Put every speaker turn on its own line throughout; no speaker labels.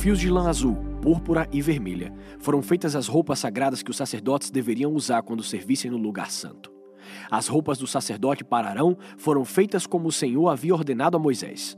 fios de lã azul, púrpura e vermelha foram feitas as roupas sagradas que os sacerdotes deveriam usar quando servissem no lugar santo. As roupas do sacerdote para Arão foram feitas como o Senhor havia ordenado a Moisés.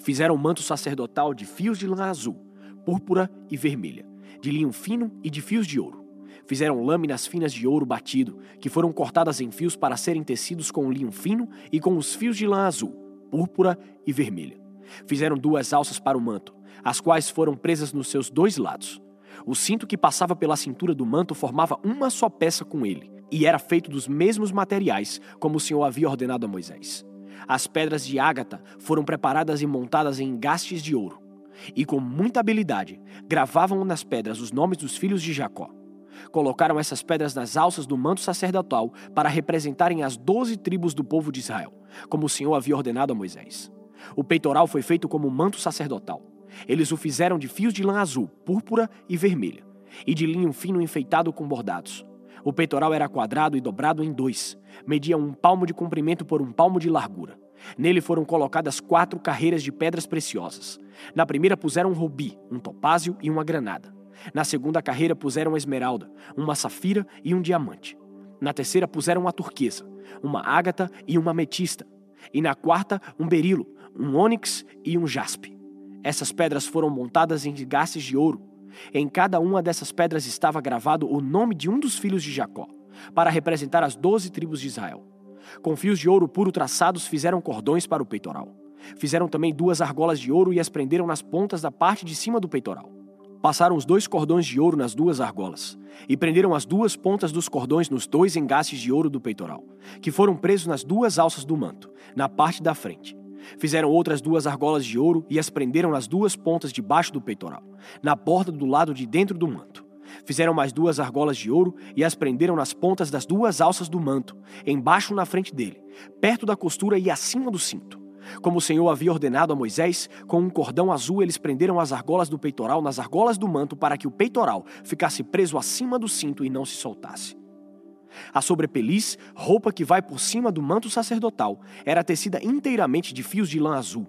Fizeram um manto sacerdotal de fios de lã azul, púrpura e vermelha, de linho fino e de fios de ouro. Fizeram lâminas finas de ouro batido, que foram cortadas em fios para serem tecidos com o linho fino e com os fios de lã azul, púrpura e vermelha. Fizeram duas alças para o manto, as quais foram presas nos seus dois lados. O cinto que passava pela cintura do manto formava uma só peça com ele, e era feito dos mesmos materiais como o Senhor havia ordenado a Moisés. As pedras de ágata foram preparadas e montadas em engastes de ouro, e com muita habilidade gravavam nas pedras os nomes dos filhos de Jacó. Colocaram essas pedras nas alças do manto sacerdotal para representarem as doze tribos do povo de Israel, como o Senhor havia ordenado a Moisés. O peitoral foi feito como manto sacerdotal. Eles o fizeram de fios de lã azul, púrpura e vermelha, e de linho fino enfeitado com bordados. O peitoral era quadrado e dobrado em dois, media um palmo de comprimento por um palmo de largura. Nele foram colocadas quatro carreiras de pedras preciosas. Na primeira puseram um rubi, um topázio e uma granada. Na segunda carreira puseram uma esmeralda, uma safira e um diamante. Na terceira puseram uma turquesa, uma ágata e uma ametista. E na quarta, um berilo, um ônix e um jaspe. Essas pedras foram montadas em gastes de ouro. Em cada uma dessas pedras estava gravado o nome de um dos filhos de Jacó, para representar as doze tribos de Israel. Com fios de ouro puro traçados, fizeram cordões para o peitoral. Fizeram também duas argolas de ouro e as prenderam nas pontas da parte de cima do peitoral. Passaram os dois cordões de ouro nas duas argolas, e prenderam as duas pontas dos cordões nos dois engastes de ouro do peitoral, que foram presos nas duas alças do manto, na parte da frente. Fizeram outras duas argolas de ouro e as prenderam nas duas pontas debaixo do peitoral, na borda do lado de dentro do manto. Fizeram mais duas argolas de ouro e as prenderam nas pontas das duas alças do manto, embaixo na frente dele, perto da costura e acima do cinto. Como o Senhor havia ordenado a Moisés, com um cordão azul eles prenderam as argolas do peitoral nas argolas do manto para que o peitoral ficasse preso acima do cinto e não se soltasse. A sobrepeliz, roupa que vai por cima do manto sacerdotal, era tecida inteiramente de fios de lã azul.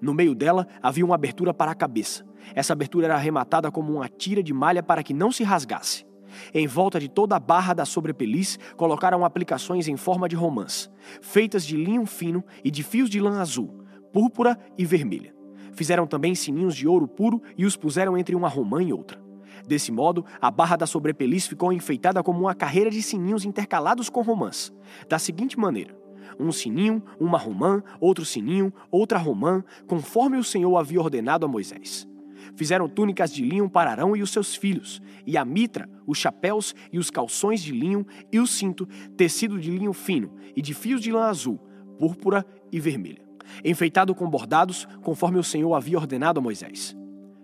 No meio dela havia uma abertura para a cabeça. Essa abertura era arrematada como uma tira de malha para que não se rasgasse. Em volta de toda a barra da sobrepeliz colocaram aplicações em forma de romãs, feitas de linho fino e de fios de lã azul, púrpura e vermelha. Fizeram também sininhos de ouro puro e os puseram entre uma romã e outra. Desse modo, a barra da sobrepeliz ficou enfeitada como uma carreira de sininhos intercalados com romãs, da seguinte maneira: um sininho, uma romã, outro sininho, outra romã, conforme o Senhor havia ordenado a Moisés. Fizeram túnicas de linho para Arão e os seus filhos, e a mitra, os chapéus e os calções de linho e o cinto, tecido de linho fino e de fios de lã azul, púrpura e vermelha, enfeitado com bordados, conforme o Senhor havia ordenado a Moisés.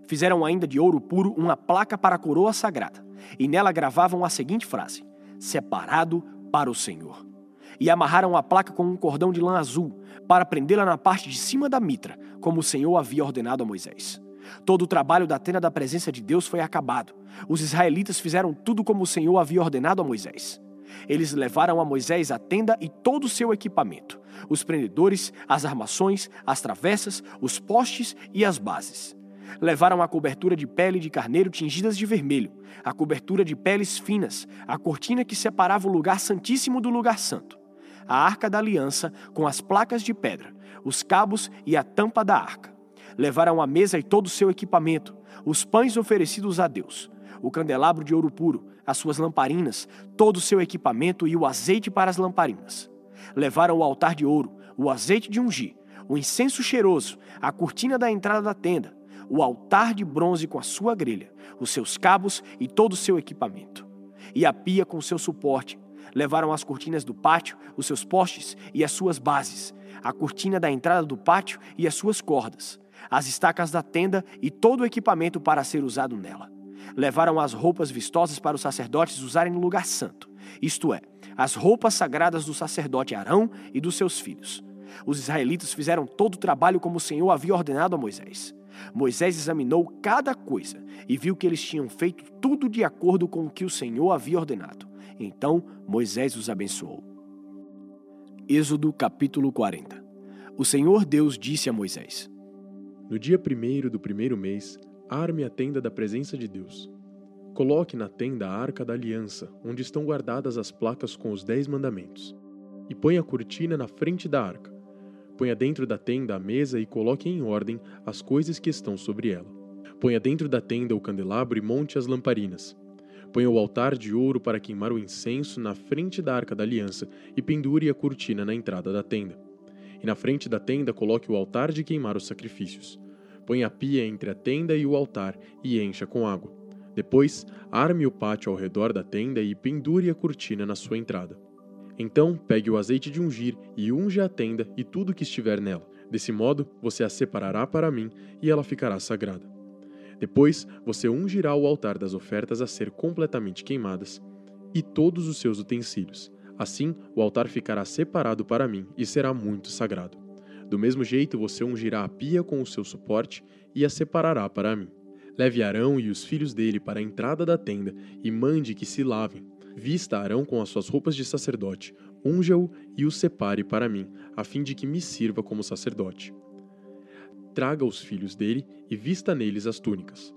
Fizeram ainda de ouro puro uma placa para a coroa sagrada, e nela gravavam a seguinte frase: Separado para o Senhor. E amarraram a placa com um cordão de lã azul, para prendê-la na parte de cima da mitra, como o Senhor havia ordenado a Moisés. Todo o trabalho da tenda da presença de Deus foi acabado. Os israelitas fizeram tudo como o Senhor havia ordenado a Moisés. Eles levaram a Moisés a tenda e todo o seu equipamento: os prendedores, as armações, as travessas, os postes e as bases. Levaram a cobertura de pele de carneiro tingidas de vermelho, a cobertura de peles finas, a cortina que separava o lugar santíssimo do lugar santo, a arca da aliança com as placas de pedra, os cabos e a tampa da arca levaram a mesa e todo o seu equipamento, os pães oferecidos a Deus, o candelabro de ouro puro, as suas lamparinas, todo o seu equipamento e o azeite para as lamparinas. Levaram o altar de ouro, o azeite de ungir, o incenso cheiroso, a cortina da entrada da tenda, o altar de bronze com a sua grelha, os seus cabos e todo o seu equipamento, e a pia com seu suporte. Levaram as cortinas do pátio, os seus postes e as suas bases, a cortina da entrada do pátio e as suas cordas, as estacas da tenda e todo o equipamento para ser usado nela. Levaram as roupas vistosas para os sacerdotes usarem no lugar santo, isto é, as roupas sagradas do sacerdote Arão e dos seus filhos. Os israelitas fizeram todo o trabalho como o Senhor havia ordenado a Moisés. Moisés examinou cada coisa e viu que eles tinham feito tudo de acordo com o que o Senhor havia ordenado. Então Moisés os abençoou. Êxodo capítulo 40 O Senhor Deus disse a Moisés:
no dia primeiro do primeiro mês, Arme a tenda da presença de Deus. Coloque na tenda a arca da aliança, onde estão guardadas as placas com os dez mandamentos. E ponha a cortina na frente da arca. Ponha dentro da tenda a mesa e coloque em ordem as coisas que estão sobre ela. Ponha dentro da tenda o candelabro e monte as lamparinas. Ponha o altar de ouro para queimar o incenso na frente da arca da aliança e pendure a cortina na entrada da tenda. E na frente da tenda coloque o altar de queimar os sacrifícios. Ponha a pia entre a tenda e o altar e encha com água. Depois, arme o pátio ao redor da tenda e pendure a cortina na sua entrada. Então, pegue o azeite de ungir e unge a tenda e tudo que estiver nela. Desse modo, você a separará para mim e ela ficará sagrada. Depois, você ungirá o altar das ofertas a ser completamente queimadas e todos os seus utensílios. Assim, o altar ficará separado para mim e será muito sagrado. Do mesmo jeito, você ungirá a pia com o seu suporte e a separará para mim. Leve Arão e os filhos dele para a entrada da tenda e mande que se lavem. Vista Arão com as suas roupas de sacerdote, unja-o e o separe para mim, a fim de que me sirva como sacerdote. Traga os filhos dele e vista neles as túnicas.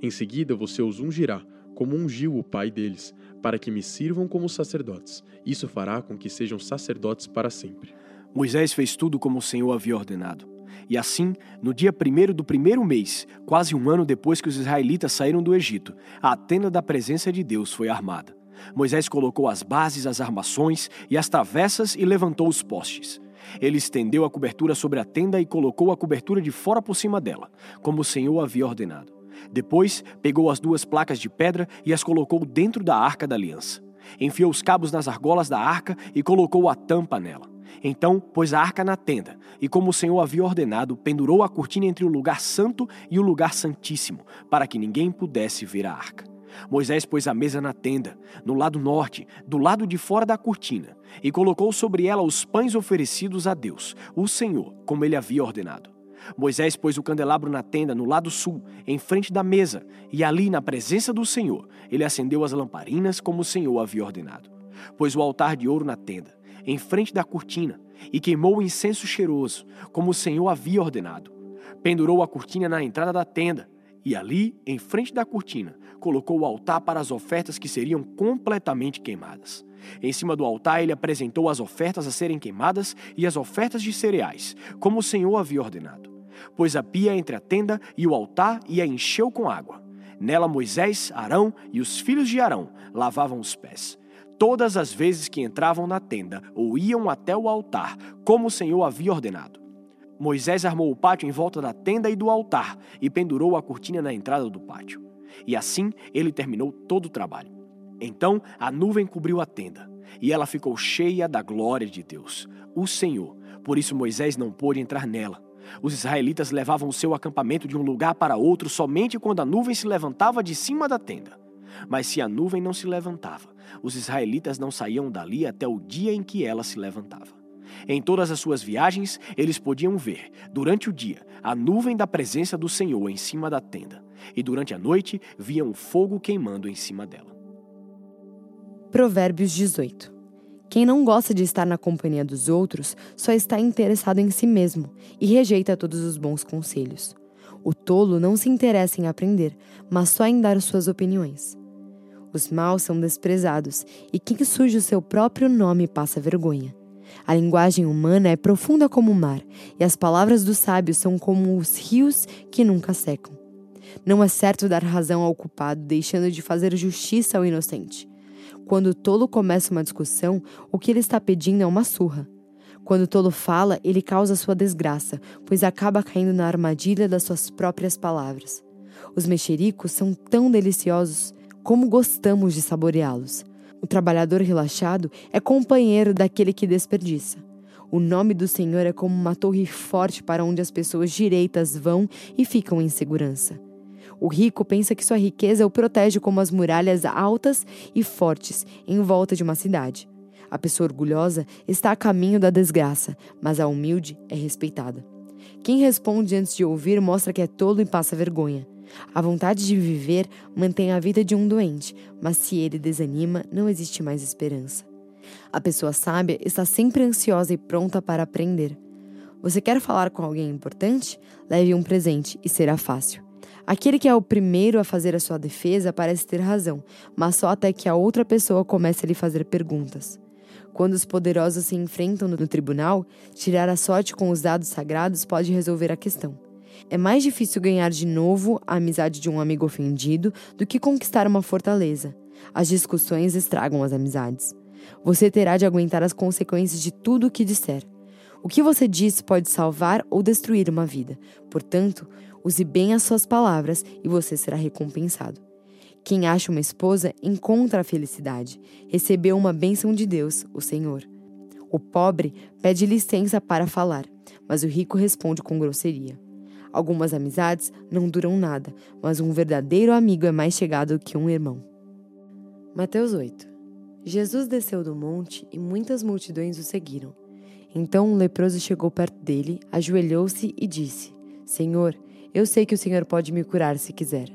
Em seguida você os ungirá, como ungiu o pai deles, para que me sirvam como sacerdotes. Isso fará com que sejam sacerdotes para sempre.
Moisés fez tudo como o Senhor havia ordenado. E assim, no dia primeiro do primeiro mês, quase um ano depois que os israelitas saíram do Egito, a tenda da presença de Deus foi armada. Moisés colocou as bases, as armações e as travessas e levantou os postes. Ele estendeu a cobertura sobre a tenda e colocou a cobertura de fora por cima dela, como o Senhor havia ordenado. Depois, pegou as duas placas de pedra e as colocou dentro da arca da aliança. Enfiou os cabos nas argolas da arca e colocou a tampa nela. Então pôs a arca na tenda, e como o Senhor havia ordenado, pendurou a cortina entre o lugar santo e o lugar santíssimo, para que ninguém pudesse ver a arca. Moisés pôs a mesa na tenda, no lado norte, do lado de fora da cortina, e colocou sobre ela os pães oferecidos a Deus, o Senhor, como ele havia ordenado. Moisés pôs o candelabro na tenda no lado sul, em frente da mesa, e ali, na presença do Senhor, ele acendeu as lamparinas como o Senhor havia ordenado. Pôs o altar de ouro na tenda, em frente da cortina e queimou o incenso cheiroso, como o Senhor havia ordenado. Pendurou a cortina na entrada da tenda e ali, em frente da cortina, colocou o altar para as ofertas que seriam completamente queimadas. Em cima do altar, ele apresentou as ofertas a serem queimadas e as ofertas de cereais, como o Senhor havia ordenado. Pôs a pia entre a tenda e o altar e a encheu com água. Nela Moisés, Arão e os filhos de Arão lavavam os pés todas as vezes que entravam na tenda ou iam até o altar, como o Senhor havia ordenado. Moisés armou o pátio em volta da tenda e do altar e pendurou a cortina na entrada do pátio. E assim ele terminou todo o trabalho. Então a nuvem cobriu a tenda e ela ficou cheia da glória de Deus, o Senhor. Por isso Moisés não pôde entrar nela. Os israelitas levavam o seu acampamento de um lugar para outro somente quando a nuvem se levantava de cima da tenda. Mas se a nuvem não se levantava, os israelitas não saíam dali até o dia em que ela se levantava. Em todas as suas viagens, eles podiam ver, durante o dia, a nuvem da presença do Senhor em cima da tenda, e durante a noite viam o fogo queimando em cima dela.
Provérbios 18 Quem não gosta de estar na companhia dos outros só está interessado em si mesmo e rejeita todos os bons conselhos. O tolo não se interessa em aprender, mas só em dar suas opiniões. Os maus são desprezados, e quem surge o seu próprio nome passa vergonha. A linguagem humana é profunda como o mar, e as palavras dos sábios são como os rios que nunca secam. Não é certo dar razão ao culpado, deixando de fazer justiça ao inocente. Quando o tolo começa uma discussão, o que ele está pedindo é uma surra. Quando o tolo fala, ele causa sua desgraça, pois acaba caindo na armadilha das suas próprias palavras. Os mexericos são tão deliciosos como gostamos de saboreá-los. O trabalhador relaxado é companheiro daquele que desperdiça. O nome do Senhor é como uma torre forte para onde as pessoas direitas vão e ficam em segurança. O rico pensa que sua riqueza o protege como as muralhas altas e fortes em volta de uma cidade. A pessoa orgulhosa está a caminho da desgraça, mas a humilde é respeitada. Quem responde antes de ouvir mostra que é tolo e passa vergonha. A vontade de viver mantém a vida de um doente, mas se ele desanima, não existe mais esperança. A pessoa sábia está sempre ansiosa e pronta para aprender. Você quer falar com alguém importante? Leve um presente e será fácil. Aquele que é o primeiro a fazer a sua defesa parece ter razão, mas só até que a outra pessoa comece a lhe fazer perguntas. Quando os poderosos se enfrentam no tribunal, tirar a sorte com os dados sagrados pode resolver a questão. É mais difícil ganhar de novo a amizade de um amigo ofendido do que conquistar uma fortaleza. As discussões estragam as amizades. Você terá de aguentar as consequências de tudo o que disser. O que você diz pode salvar ou destruir uma vida. Portanto, use bem as suas palavras e você será recompensado. Quem acha uma esposa encontra a felicidade. Recebeu uma bênção de Deus, o Senhor. O pobre pede licença para falar, mas o rico responde com grosseria. Algumas amizades não duram nada, mas um verdadeiro amigo é mais chegado que um irmão. Mateus 8 Jesus desceu do monte e muitas multidões o seguiram. Então um leproso chegou perto dele, ajoelhou-se e disse: Senhor, eu sei que o Senhor pode me curar se quiser.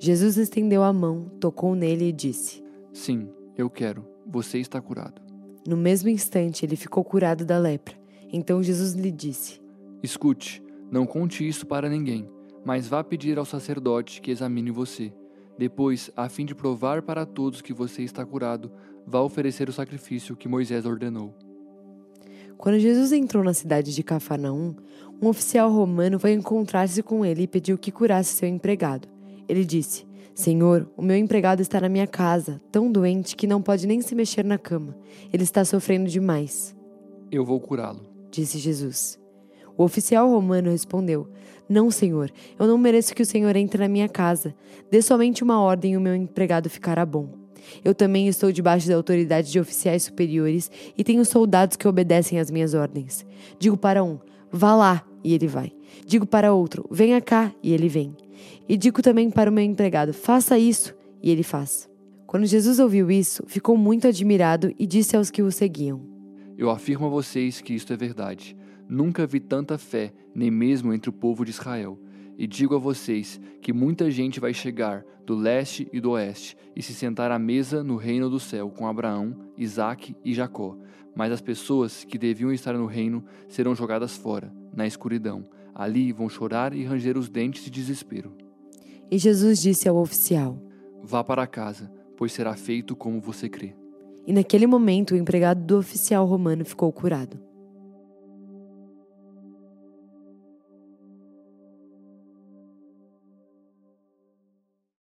Jesus estendeu a mão, tocou nele e disse:
Sim, eu quero. Você está curado.
No mesmo instante, ele ficou curado da lepra. Então Jesus lhe disse:
Escute, não conte isso para ninguém, mas vá pedir ao sacerdote que examine você. Depois, a fim de provar para todos que você está curado, vá oferecer o sacrifício que Moisés ordenou.
Quando Jesus entrou na cidade de Cafarnaum, um oficial romano foi encontrar-se com ele e pediu que curasse seu empregado. Ele disse: Senhor, o meu empregado está na minha casa, tão doente que não pode nem se mexer na cama. Ele está sofrendo demais.
Eu vou curá-lo,
disse Jesus. O oficial romano respondeu: Não, senhor, eu não mereço que o senhor entre na minha casa. Dê somente uma ordem e o meu empregado ficará bom. Eu também estou debaixo da autoridade de oficiais superiores e tenho soldados que obedecem às minhas ordens. Digo para um: vá lá, e ele vai. Digo para outro: venha cá, e ele vem. E digo também para o meu empregado: faça isso, e ele faz. Quando Jesus ouviu isso, ficou muito admirado e disse aos que o seguiam:
Eu afirmo a vocês que isto é verdade. Nunca vi tanta fé, nem mesmo entre o povo de Israel. E digo a vocês que muita gente vai chegar do leste e do oeste e se sentar à mesa no reino do céu com Abraão, Isaque e Jacó. Mas as pessoas que deviam estar no reino serão jogadas fora, na escuridão. Ali vão chorar e ranger os dentes de desespero.
E Jesus disse ao oficial:
Vá para casa, pois será feito como você crê.
E naquele momento o empregado do oficial romano ficou curado.